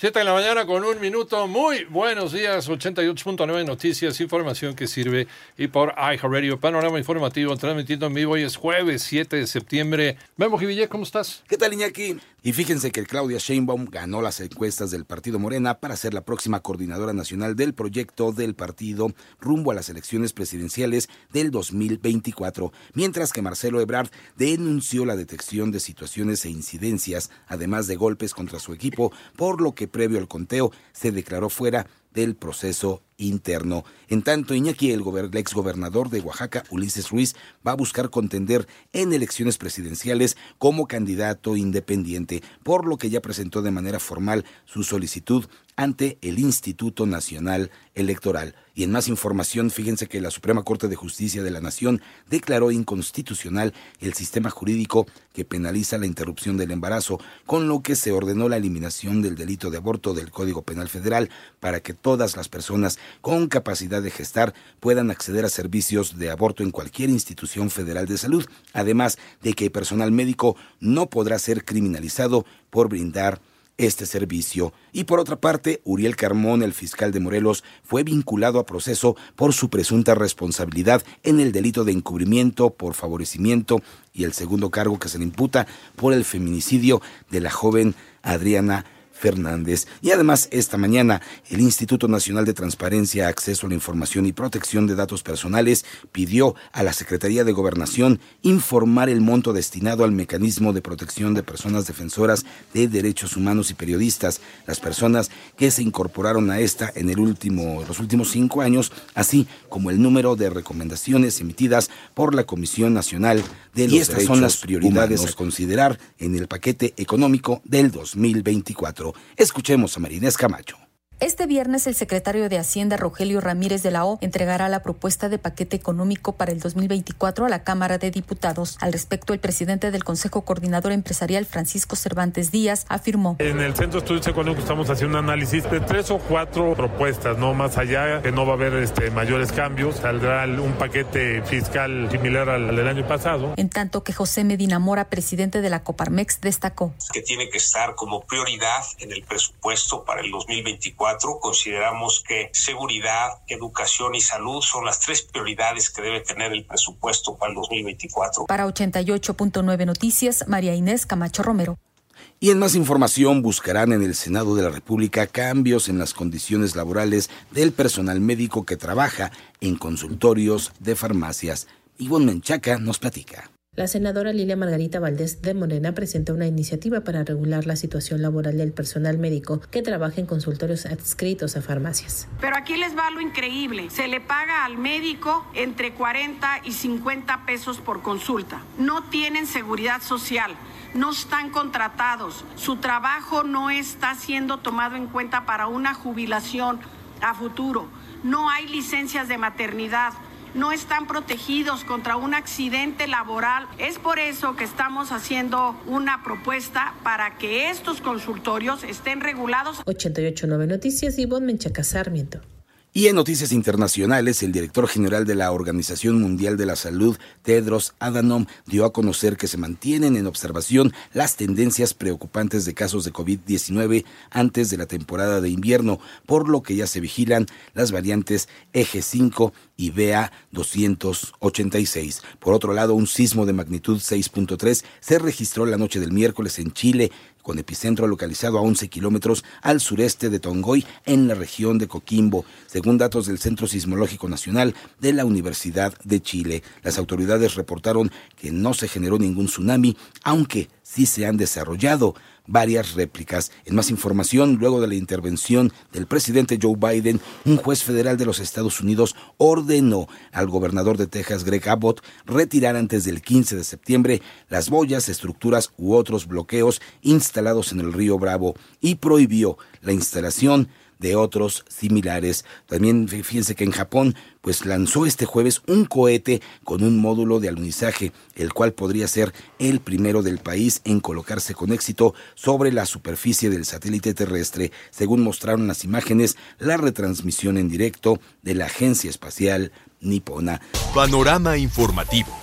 7 de la mañana con un minuto. Muy buenos días. 88.9 Noticias, información que sirve. Y por iHeartRadio, panorama informativo, transmitiendo en vivo. Hoy es jueves 7 de septiembre. Memo Jiville, ¿cómo estás? ¿Qué tal, Iñaki? Y fíjense que Claudia Sheinbaum ganó las encuestas del Partido Morena para ser la próxima coordinadora nacional del proyecto del partido rumbo a las elecciones presidenciales del 2024, mientras que Marcelo Ebrard denunció la detección de situaciones e incidencias, además de golpes contra su equipo, por lo que previo al conteo se declaró fuera del proceso interno. En tanto, Iñaki, el, ex exgobernador de Oaxaca, Ulises Ruiz, va a buscar contender en elecciones presidenciales como candidato independiente, por lo que ya presentó de manera formal su solicitud ante el Instituto Nacional Electoral. Y en más información, fíjense que la Suprema Corte de Justicia de la Nación declaró inconstitucional el sistema jurídico que penaliza la interrupción del embarazo, con lo que se ordenó la eliminación del delito de aborto del Código Penal Federal para que todas las personas con capacidad de gestar puedan acceder a servicios de aborto en cualquier institución federal de salud, además de que el personal médico no podrá ser criminalizado por brindar este servicio. Y por otra parte, Uriel Carmón, el fiscal de Morelos, fue vinculado a proceso por su presunta responsabilidad en el delito de encubrimiento por favorecimiento y el segundo cargo que se le imputa por el feminicidio de la joven Adriana Fernández. Y además, esta mañana, el Instituto Nacional de Transparencia, Acceso a la Información y Protección de Datos Personales pidió a la Secretaría de Gobernación informar el monto destinado al mecanismo de protección de personas defensoras de derechos humanos y periodistas, las personas que se incorporaron a esta en el último, los últimos cinco años, así como el número de recomendaciones emitidas por la Comisión Nacional de los y estas son las prioridades a considerar en el paquete económico del 2024. Escuchemos a Marinés Camacho. Este viernes el secretario de Hacienda Rogelio Ramírez de la O entregará la propuesta de paquete económico para el 2024 a la Cámara de Diputados. Al respecto, el presidente del Consejo Coordinador Empresarial Francisco Cervantes Díaz afirmó. En el Centro de Estudios Económicos estamos haciendo un análisis de tres o cuatro propuestas, no más allá, que no va a haber este, mayores cambios. Saldrá un paquete fiscal similar al del año pasado. En tanto que José Medina Mora, presidente de la Coparmex, destacó. Que tiene que estar como prioridad en el presupuesto para el 2024 consideramos que seguridad, educación y salud son las tres prioridades que debe tener el presupuesto para el 2024. Para 88.9 Noticias, María Inés Camacho Romero. Y en más información buscarán en el Senado de la República cambios en las condiciones laborales del personal médico que trabaja en consultorios de farmacias. Ivonne Menchaca nos platica. La senadora Lilia Margarita Valdés de Morena presentó una iniciativa para regular la situación laboral del personal médico que trabaja en consultorios adscritos a farmacias. Pero aquí les va lo increíble. Se le paga al médico entre 40 y 50 pesos por consulta. No tienen seguridad social no están contratados, su trabajo no está siendo tomado en cuenta para una jubilación a futuro, no hay licencias de maternidad, no están protegidos contra un accidente laboral. Es por eso que estamos haciendo una propuesta para que estos consultorios estén regulados. 889 Noticias, Ivonne Menchaca Sarmiento. Y en noticias internacionales, el director general de la Organización Mundial de la Salud, Tedros Adhanom, dio a conocer que se mantienen en observación las tendencias preocupantes de casos de COVID-19 antes de la temporada de invierno, por lo que ya se vigilan las variantes Eje 5 y BA 286. Por otro lado, un sismo de magnitud 6.3 se registró la noche del miércoles en Chile con epicentro localizado a 11 kilómetros al sureste de Tongoy, en la región de Coquimbo, según datos del Centro Sismológico Nacional de la Universidad de Chile. Las autoridades reportaron que no se generó ningún tsunami, aunque sí se han desarrollado varias réplicas. En más información, luego de la intervención del presidente Joe Biden, un juez federal de los Estados Unidos ordenó al gobernador de Texas, Greg Abbott, retirar antes del 15 de septiembre las boyas, estructuras u otros bloqueos instalados en el río Bravo y prohibió la instalación de otros similares. También fíjense que en Japón pues lanzó este jueves un cohete con un módulo de alunizaje, el cual podría ser el primero del país en colocarse con éxito sobre la superficie del satélite terrestre, según mostraron las imágenes, la retransmisión en directo de la Agencia Espacial Nipona. Panorama informativo.